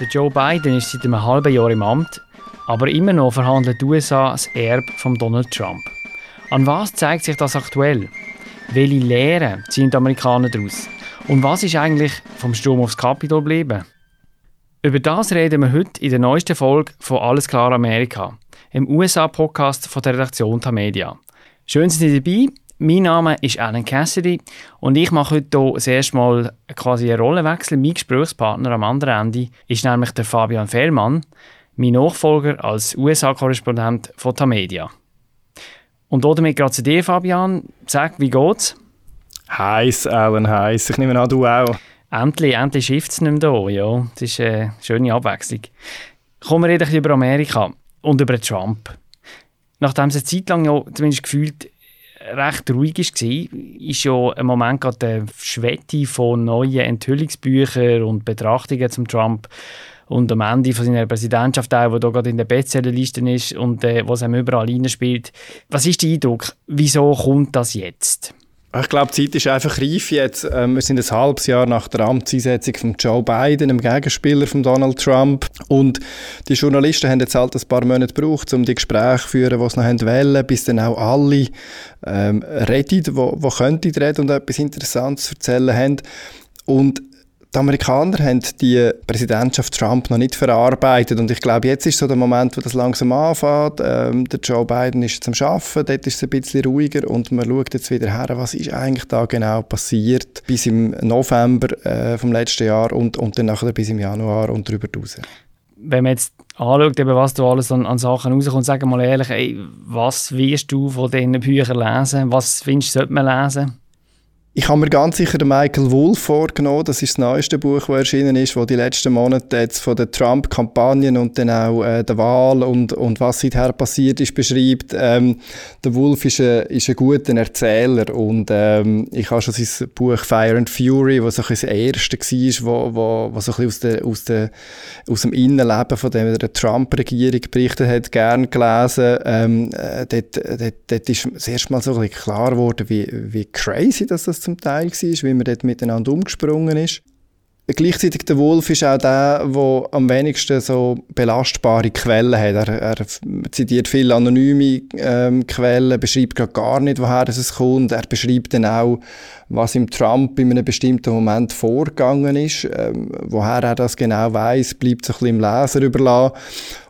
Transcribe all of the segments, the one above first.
Der Joe Biden ist seit einem halben Jahr im Amt, aber immer noch verhandelt die USA das Erbe von Donald Trump. An was zeigt sich das aktuell? Welche Lehren ziehen die Amerikaner daraus? Und was ist eigentlich vom Sturm aufs Kapitol geblieben? Über das reden wir heute in der neuesten Folge von Alles klar Amerika, im USA-Podcast von der Redaktion Tamedia. Schön, dass Sie dabei. Mein Name ist Alan Cassidy und ich mache heute hier das erste Mal quasi einen Rollenwechsel. Mein Gesprächspartner am anderen Ende ist nämlich der Fabian Fellmann, mein Nachfolger als USA-Korrespondent von Tamedia. Und damit gerade zu dir, Fabian. Sag, wie geht's? Heiß, Alan, heiß. Ich nehme an, du auch. Endlich, endlich schifft es nicht mehr hier. Ja. Das ist eine schöne Abwechslung. Kommen wir reden über Amerika und über Trump. Nachdem es eine Zeit lang ja zumindest gefühlt recht ruhig war, ist ja ein Moment gerade der Schwette von neuen Enthüllungsbüchern und Betrachtungen zum Trump und am Ende von seiner Präsidentschaft auch, wo da gerade in der Bestsellerliste ist und äh, was ihm überall spielt. Was ist der Eindruck? Wieso kommt das jetzt? Ich glaube, die Zeit ist einfach reif jetzt. Ähm, wir sind ein halbes Jahr nach der Amtseinsetzung von Joe Biden, dem Gegenspieler von Donald Trump. Und die Journalisten haben jetzt halt ein paar Monate gebraucht, um die Gespräche zu führen, die sie noch wollen, bis dann auch alle ähm, reden, die, die könnten reden und etwas Interessantes erzählen haben. Und die Amerikaner haben die Präsidentschaft Trump noch nicht verarbeitet und ich glaube, jetzt ist so der Moment, wo das langsam anfängt. Ähm, der Joe Biden ist zum Schaffen, dort ist es ein bisschen ruhiger und man schaut jetzt wieder her, was ist eigentlich da genau passiert bis im November äh, vom letzten Jahr und, und dann nachher bis im Januar und darüber hinaus. Wenn man jetzt anschaut, eben, was da alles an, an Sachen rauskommt, sag mal ehrlich, ey, was wirst du von diesen Büchern lesen? Was findest du, sollte man lesen? Ich habe mir ganz sicher den Michael Wolff vorgenommen. Das ist das neueste Buch, das erschienen ist, wo die letzten Monate jetzt von der Trump-Kampagnen und dann auch äh, der Wahl und, und was seither passiert ist, beschreibt. Ähm, der Wolff ist ein, ist ein guter Erzähler und ähm, ich habe schon sein Buch Fire and Fury, was so das erste war, wo, wo, wo so aus, der, aus, der, aus dem Innenleben von der Trump-Regierung berichtet hat, gern gelesen. Ähm, äh, dort, dort, dort ist das erste Mal so ein bisschen klar geworden, wie, wie crazy das zum Teil war, wie man dort miteinander umgesprungen ist. Gleichzeitig der Wolf ist auch der, der am wenigsten so belastbare Quellen hat. Er, er zitiert viele anonyme ähm, Quellen, beschreibt gar nicht, woher es kommt. Er beschreibt dann auch, was im Trump in einem bestimmten Moment vorgegangen ist. Ähm, woher er das genau weiß, bleibt so ein bisschen im Leser überlassen.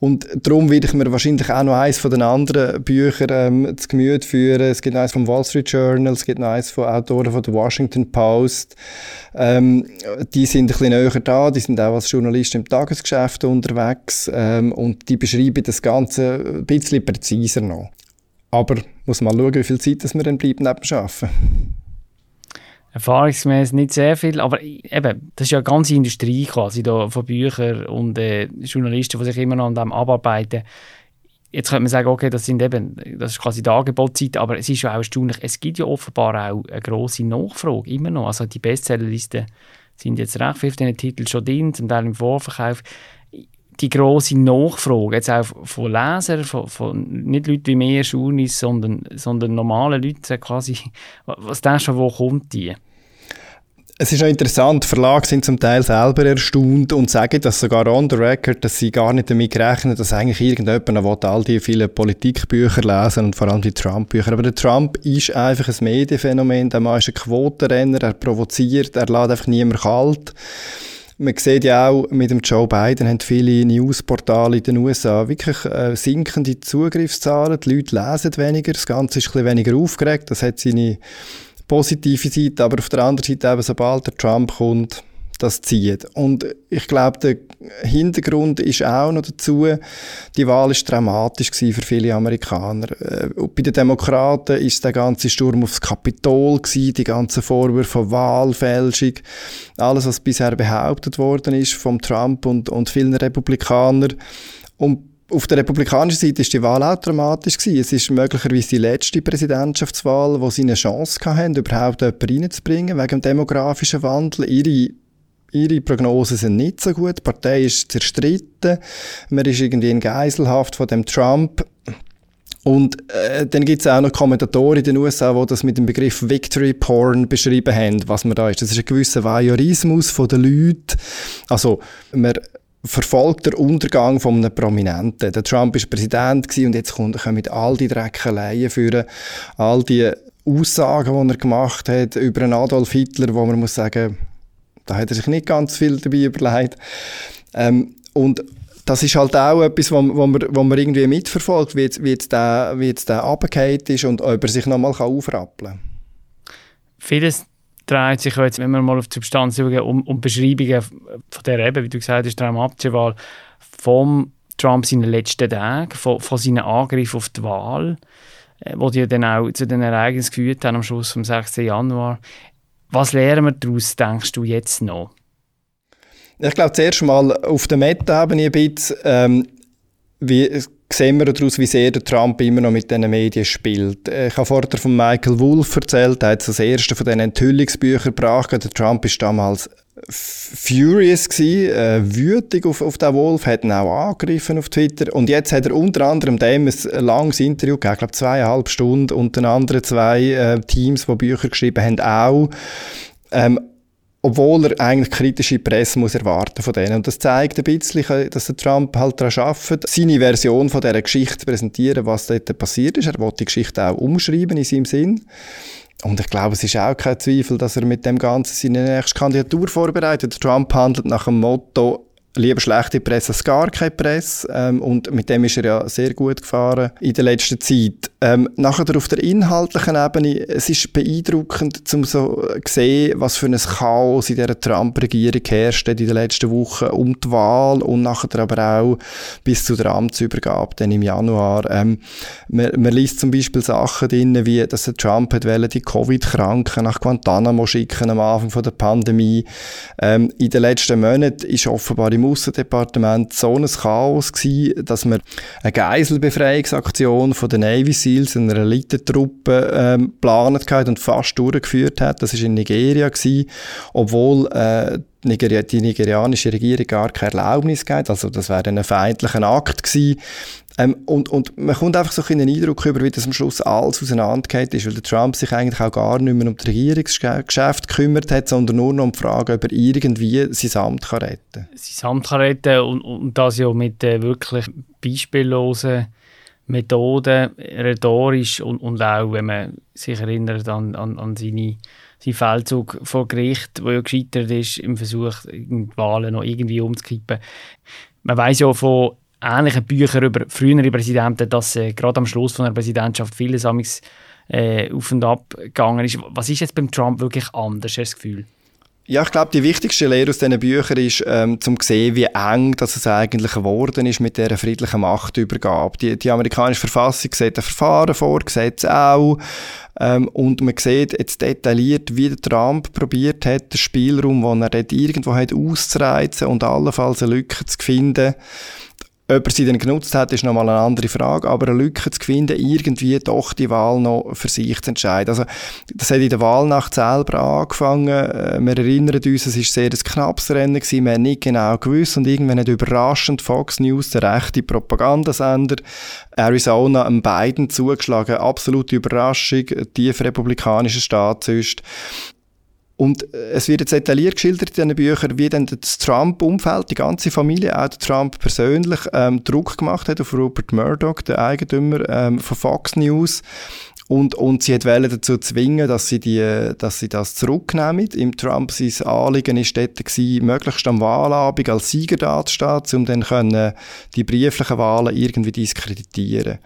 Und darum werde ich mir wahrscheinlich auch noch eins von den anderen Büchern ähm, zu Gemüte führen. Es gibt noch eins vom Wall Street Journal, es gibt noch eins von Autoren von der Washington Post. Ähm, die sind ein bisschen näher da, die sind auch als Journalisten im Tagesgeschäft unterwegs ähm, und die beschreiben das Ganze ein bisschen präziser noch. Aber muss mal schauen, wie viel Zeit das wir dann bleiben neben dem Arbeiten. Erfahrungsgemäß nicht sehr viel, aber eben, das ist ja eine ganze Industrie quasi da, von Büchern und äh, Journalisten, die sich immer noch an dem abarbeiten. Jetzt könnte man sagen, okay, das sind eben, das ist quasi die Angebotszeit, aber es ist ja auch erstaunlich, es gibt ja offenbar auch eine grosse Nachfrage, immer noch. Also die Bestsellerlisten sind jetzt recht viele von diesen Titeln schon drin, zum Teil im Vorverkauf. Die grosse Nachfrage, jetzt auch von Lesern, von, von nicht Leuten wie mehr Schunis, sondern, sondern normale Leute quasi, was denkst du, wo kommt die? Es ist auch interessant, Verlage sind zum Teil selber erstaunt und sagen das sogar on the record, dass sie gar nicht damit rechnen, dass eigentlich irgendjemand all die vielen Politikbücher lesen und vor allem die Trump-Bücher. Aber der Trump ist einfach ein Medienphänomen, der Mann ist ein Quotenrenner, er provoziert, er lässt einfach niemand kalt. Man sieht ja auch, mit dem Joe Biden haben viele Newsportale in den USA wirklich äh, sinkende Zugriffszahlen. Die Leute lesen weniger, das Ganze ist ein bisschen weniger aufgeregt. Das hat seine positive Seite, aber auf der anderen Seite eben, sobald der Trump kommt, das zieht. Und ich glaube, der Hintergrund ist auch noch dazu, die Wahl ist dramatisch für viele Amerikaner. Äh, bei den Demokraten ist der ganze Sturm aufs Kapitol gewesen, die ganzen Vorwürfe von Wahlfälschung, alles, was bisher behauptet worden ist vom Trump und, und vielen Republikanern. Und auf der republikanischen Seite ist die Wahl auch dramatisch gewesen. Es ist möglicherweise die letzte Präsidentschaftswahl, wo sie eine Chance hatten, überhaupt jemanden reinzubringen, wegen dem demografischen Wandel. Ihre Ihre Prognosen sind nicht so gut. Die Partei ist zerstritten. Man ist irgendwie in Geiselhaft von dem Trump. Und äh, dann gibt es auch noch Kommentatoren in den USA, die das mit dem Begriff Victory Porn beschrieben haben, was man da ist. Das ist ein gewisser Voyeurismus von den Leuten. Also, man verfolgt der Untergang von einem Prominenten. Der Trump ist Präsident und jetzt kommen mit all die Dreckeleien führen, all die Aussagen, die er gemacht hat über einen Adolf Hitler, wo man muss sagen, da hat er sich nicht ganz viel dabei überlegt. Ähm, und das ist halt auch etwas, wo, wo, man, wo man irgendwie mitverfolgt, wie jetzt, wie jetzt der, wie ist und ob er sich nochmal aufrappeln kann. Vieles dreht sich jetzt, wenn wir mal auf die Substanz übergehen, um, um Beschreibungen von der eben, wie du gesagt hast, dramatische Wahl vom Trump seinen letzten Tagen, von, von seinen Angriffen auf die Wahl, äh, wo die dann auch zu den Ereignissen geführt haben am Schluss vom 6. Januar. Was lernen wir daraus, denkst du jetzt noch? Ich glaube, zuerst mal auf der Meta-Ebene ein bisschen, ähm, wie, sehen wir daraus, wie sehr der Trump immer noch mit diesen Medien spielt. Ich habe vorher von Michael Wolff erzählt, er hat das erste von diesen Enthüllungsbüchern gebracht. Der Trump ist damals furious gewesen, äh, wütig auf, auf den Wolf, hat ihn auch angegriffen auf Twitter und jetzt hat er unter anderem dem ein langes Interview gegeben, ich glaube zweieinhalb Stunden und den anderen zwei äh, Teams, die Bücher geschrieben haben, auch ähm, obwohl er eigentlich kritische Presse muss erwarten von denen. Und das zeigt ein bisschen, dass der Trump halt daran arbeitet, seine Version von dieser Geschichte zu präsentieren, was dort passiert ist. Er wollte die Geschichte auch umschreiben in seinem Sinn. Und ich glaube, es ist auch kein Zweifel, dass er mit dem Ganzen seine nächste Kandidatur vorbereitet. Trump handelt nach dem Motto, lieber schlechte Presse als gar keine Presse. Ähm, und mit dem ist er ja sehr gut gefahren in der letzten Zeit. Ähm, nachher auf der inhaltlichen Ebene, es ist beeindruckend, um so zu sehen, was für ein Chaos in dieser Trump-Regierung herrscht in den letzten Wochen um die Wahl und nachher aber auch bis zu der Amtsübergabe dann im Januar. Ähm, man, man, liest zum Beispiel Sachen drin, wie dass der Trump hat die Covid-Kranken nach Guantanamo schicken am Anfang von der Pandemie. Ähm, in den letzten Monaten ist offenbar im Aussendepartement so ein Chaos gewesen, dass man eine Geiselbefreiungsaktion von der Navy Seals, einer Elitentruppe, ähm, geplant und fast durchgeführt hat. Das war in Nigeria gewesen, obwohl äh, die nigerianische Regierung gar keine Erlaubnis gab. Also das wäre ein feindlicher Akt gewesen. Ähm, und, und man kommt einfach so einen Eindruck über, wie das am Schluss alles auseinandergeht ist, weil der Trump sich eigentlich auch gar nicht mehr um das Regierungsgeschäft gekümmert hat, sondern nur noch um die Frage, ob er irgendwie sein Amt kann retten kann. Sein Amt kann retten und, und das ja mit äh, wirklich beispiellosen Methoden, rhetorisch und, und auch, wenn man sich erinnert an, an, an seine sein Feldzug vor Gericht, wo ja gescheitert ist, im Versuch, die Wahlen noch irgendwie umzukippen. Man weiß ja von ähnlichen Büchern über frühere Präsidenten, dass äh, gerade am Schluss von der Präsidentschaft vieles amigs, äh, auf und ab gegangen ist. Was ist jetzt beim Trump wirklich anders, hast du das Gefühl? Ja, ich glaube, die wichtigste Lehre aus diesen Büchern ist, ähm, zum sehen, wie eng das es eigentlich geworden ist mit dieser friedlichen Machtübergabe. Die, die amerikanische Verfassung sieht ein Verfahren vor, Gesetze auch. Ähm, und man sieht jetzt detailliert, wie der Trump probiert hat, den Spielraum, den er dort irgendwo hat, auszureizen und allenfalls eine Lücke zu finden ob er sie dann genutzt hat, ist nochmal eine andere Frage, aber eine Lücke zu finden, irgendwie doch die Wahl noch für sich zu entscheiden. Also, das hat in der Wahlnacht selber angefangen. Äh, wir erinnern uns, es war sehr ein knappes Rennen gewesen. Wir haben nicht genau gewusst und irgendwann hat überraschend Fox News, der rechte Propagandasender, Arizona einem Biden zugeschlagen. Absolute Überraschung, tief republikanischer Staat sonst. Und äh, es wird jetzt detailliert geschildert in diesen Büchern, wie dann das Trump-Umfeld, die ganze Familie, auch der Trump persönlich, ähm, Druck gemacht hat auf Rupert Murdoch, den Eigentümer ähm, von Fox News. Und, und sie hat dazu zwingen, dass sie, die, dass sie das zurücknehmen. Im Trump sein Anliegen war dort, gewesen, möglichst am Wahlabend als Sieger dazustehen, um dann können die brieflichen Wahlen irgendwie diskreditieren.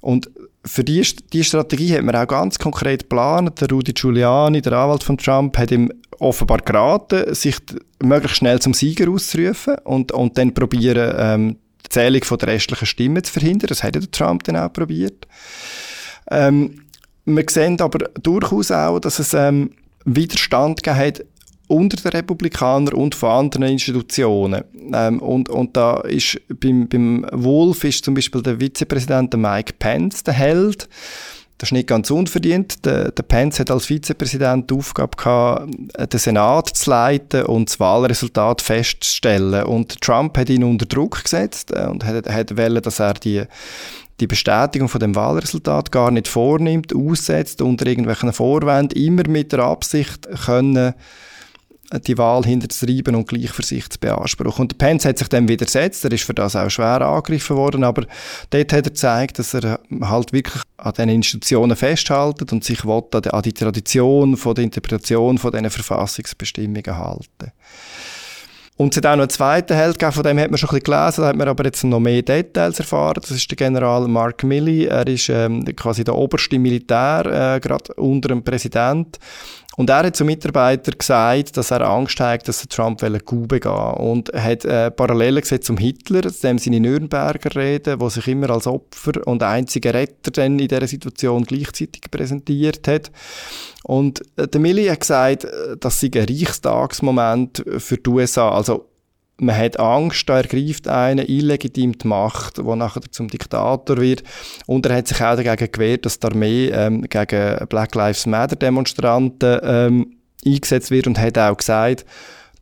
Und für die, die Strategie hat man auch ganz konkret geplant. Der Rudy Giuliani, der Anwalt von Trump, hat ihm offenbar geraten, sich möglichst schnell zum Sieger auszurufen und, und dann probieren, ähm, die Zählung von der restlichen Stimmen zu verhindern. Das hat der Trump dann auch probiert. Ähm, wir sehen aber durchaus auch, dass es ähm, Widerstand gegeben hat unter den Republikanern und von anderen Institutionen. Ähm, und, und da ist beim, beim Wolf ist zum Beispiel der Vizepräsident Mike Pence der Held. Das ist nicht ganz unverdient. Der, der Pence hat als Vizepräsident die Aufgabe gehabt, den Senat zu leiten und das Wahlresultat festzustellen. Und Trump hat ihn unter Druck gesetzt äh, und hat, hat wollen, dass er die die Bestätigung von dem Wahlresultat gar nicht vornimmt, aussetzt unter irgendwelchen Vorwänden, immer mit der Absicht können die Wahl hinterzutreiben und gleich für sich zu beanspruchen. Und Pence hat sich dem widersetzt, er ist für das auch schwer angegriffen worden, aber dort hat er gezeigt, dass er halt wirklich an diesen Institutionen festhält und sich an die Tradition von der Interpretation von diesen Verfassungsbestimmungen halten. Und es hat auch noch einen zweiten Held gegeben, von dem hat man schon ein bisschen gelesen, da hat man aber jetzt noch mehr Details erfahren. Das ist der General Mark Milley. Er ist ähm, quasi der oberste Militär, äh, gerade unter dem Präsident. Und er hat zu Mitarbeitern gesagt, dass er Angst hat, dass Trump Coup begehen Und er hat äh, Parallelen gesehen zum Hitler, dem seine Nürnberger Rede, wo sich immer als Opfer und einziger Retter dann in dieser Situation gleichzeitig präsentiert hat. Und äh, der Milli hat gesagt, äh, das sei ein Reichstagsmoment für die USA. Also man hat Angst, da ergreift einen illegitim die Macht, der nachher zum Diktator wird. Und er hat sich auch dagegen gewehrt, dass die Armee ähm, gegen Black Lives Matter Demonstranten ähm, eingesetzt wird und hat auch gesagt,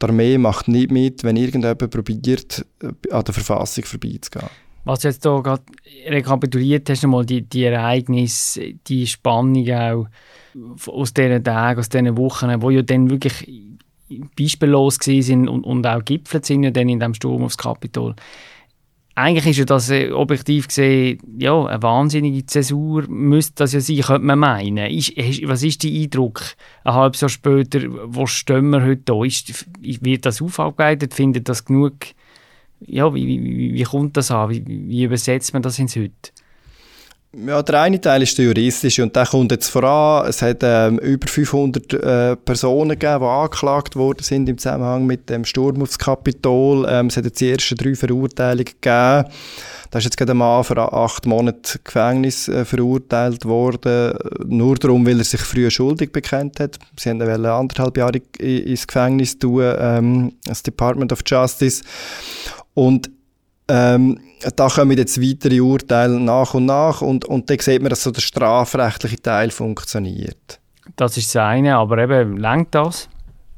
die Armee macht nicht mit, wenn irgendjemand probiert, äh, an der Verfassung vorbeizugehen. Was jetzt hier gerade rekapituliert hast, mal die, die Ereignisse, die Spannung auch aus diesen Tagen, aus diesen Wochen, wo ja dann wirklich beispiellos sind und, und auch gipfelt sind ja dann in dem Sturm aufs Kapitol. Eigentlich ist ja das äh, objektiv gesehen ja, eine wahnsinnige Zäsur, müsste das ja sein, könnte man meinen. Ist, was ist der Eindruck ein halbes Jahr später, wo stehen wir heute da? Ist, wird das aufgearbeitet? Findet das genug? Ja, wie, wie, wie kommt das an? Wie, wie übersetzt man das ins Heute? Ja, der eine Teil ist der juristische und der kommt jetzt voran. Es hat ähm, über 500 äh, Personen gegeben, die angeklagt worden sind im Zusammenhang mit dem Sturm aufs Kapitol. Ähm, es hat jetzt die ersten drei Verurteilungen gegeben. Da ist jetzt gerade ein Mann für acht Monate Gefängnis äh, verurteilt worden, nur darum, weil er sich früher schuldig bekennt hat. Sie haben ihn anderthalb Jahre ins Gefängnis tun, ähm, das Department of Justice. Und ähm, da kommen jetzt weitere Urteile nach und nach und, und dann sieht man, dass so der strafrechtliche Teil funktioniert. Das ist das eine, aber eben, lenkt das?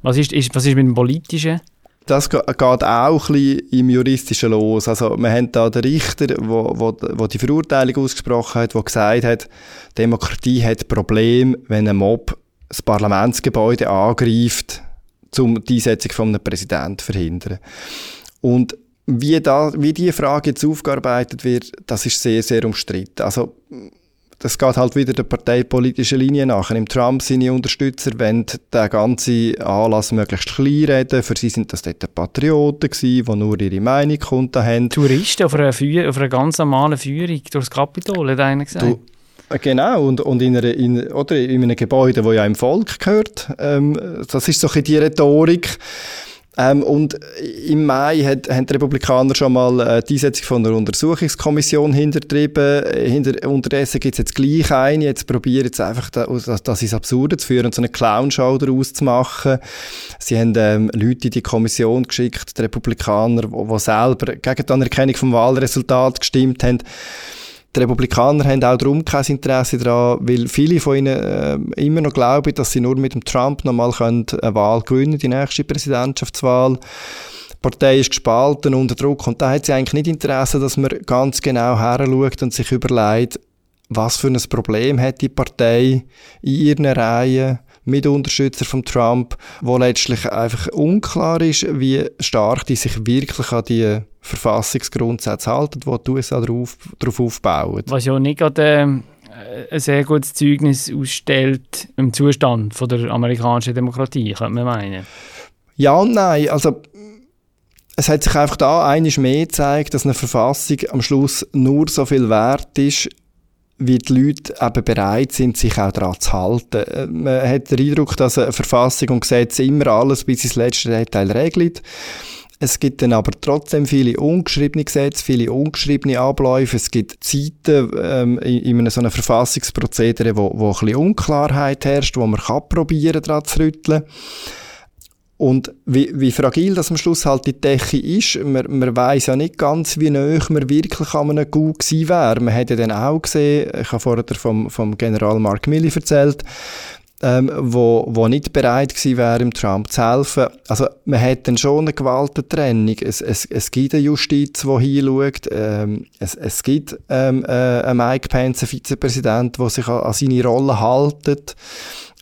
Was ist, ist, was ist mit dem Politischen? Das geht auch ein bisschen im Juristischen los. Also wir haben da den Richter, der wo, wo, wo die Verurteilung ausgesprochen hat, der gesagt hat, Demokratie hat Problem, wenn ein Mob das Parlamentsgebäude angreift, um die Einsetzung von einem Präsidenten zu verhindern. Und wie, da, wie die Frage jetzt aufgearbeitet wird, das ist sehr, sehr umstritten. Also, das geht halt wieder der parteipolitischen Linie nach. Im Trump seine Unterstützer wollen den ganzen Anlass möglichst klein reden. Für sie sind das dort Patrioten gewesen, die nur ihre Meinung konnten haben. Touristen auf einer, Führ auf einer ganz normalen Führung durchs Kapitol, hat einer gesagt. Du, Genau, und, und in, einer, in, oder in einem Gebäude, das ja im Volk gehört. Ähm, das ist so ein die Rhetorik. Ähm, und im Mai hat, haben die Republikaner schon mal äh, die Einsetzung von einer Untersuchungskommission hintertrieben. Hinter, unterdessen gibt es jetzt gleich eine. Jetzt probieren jetzt einfach das, das ins Absurde zu führen so eine Clownshow daraus zu machen. Sie haben ähm, Leute in die Kommission geschickt, die Republikaner, die selber gegen die Anerkennung vom Wahlresultat gestimmt haben. Die Republikaner haben auch darum kein Interesse daran, weil viele von ihnen äh, immer noch glauben, dass sie nur mit dem Trump nochmal eine Wahl gewinnen die nächste Präsidentschaftswahl. Die Partei ist gespalten, unter Druck und da hat sie eigentlich nicht Interesse, dass man ganz genau heranschaut und sich überlegt, was für ein Problem hat die Partei in ihren Reihen mit Unterstützern von Trump, wo letztlich einfach unklar ist, wie stark die sich wirklich an die Verfassungsgrundsätze halten, die die USA darauf, darauf aufbauen. Was ja nicht gerade äh, ein sehr gutes Zeugnis ausstellt im Zustand von der amerikanischen Demokratie, könnte man meinen. Ja und nein. Also, es hat sich einfach da einiges mehr gezeigt, dass eine Verfassung am Schluss nur so viel wert ist, wie die Leute eben bereit sind, sich auch daran zu halten. Äh, man hat den Eindruck, dass eine Verfassung und Gesetze immer alles bis ins letzte Detail regeln. Es gibt dann aber trotzdem viele ungeschriebene Gesetze, viele ungeschriebene Abläufe. Es gibt Zeiten ähm, in, in so einem Verfassungsprozedere, wo, wo ein bisschen Unklarheit herrscht, wo man kann probieren daran zu rütteln. Und wie, wie fragil das am Schluss halt die Decke ist, man, man weiß ja nicht ganz, wie nahe man wirklich an einem Gut gewesen wäre. Man hat ja dann auch gesehen, ich habe vorher vom, vom General Mark Milley erzählt, ähm, wo, wo nicht bereit gewesen wäre, dem Trump zu helfen. Also man hat dann schon eine Gewaltentrennung. Es, es, es gibt eine Justiz, die hinschaut. Ähm, es, es gibt ähm, äh, einen Mike Pence, einen Vizepräsident, der sich an, an seine Rolle haltet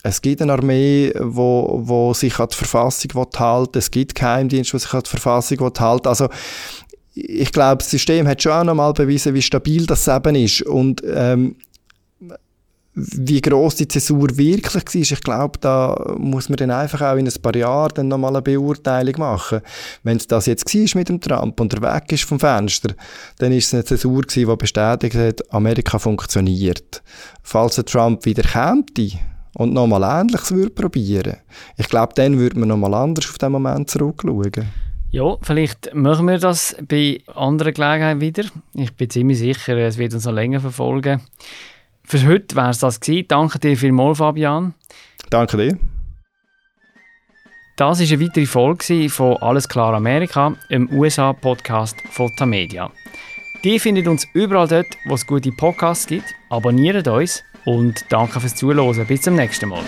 Es gibt eine Armee, wo, wo sich an die Verfassung halten Es gibt Geheimdienste, die sich an die Verfassung halten Also ich glaube, das System hat schon auch nochmal bewiesen, wie stabil das eben ist. Und ähm, wie groß die Zäsur wirklich war, ich glaube, da muss man dann einfach auch in ein paar Jahren dann nochmal eine Beurteilung machen. Wenn es das jetzt war mit dem Trump und er weg ist vom Fenster, dann ist es eine Zäsur die bestätigt hat, Amerika funktioniert. Falls der Trump wieder käme und nochmal Ähnliches würde probieren, ich glaube, dann würde man nochmal anders auf den Moment zurückschauen. Ja, vielleicht machen wir das bei anderen Gelegenheiten wieder. Ich bin ziemlich sicher, es wird uns noch länger verfolgen. Für heute wäre es das gewesen. Danke dir vielmals, Fabian. Danke dir. Das war eine weitere Folge von Alles klar Amerika, im USA-Podcast von Tamedia. Die findet uns überall dort, wo es gute Podcasts gibt. Abonniert uns und danke fürs Zuhören. Bis zum nächsten Mal.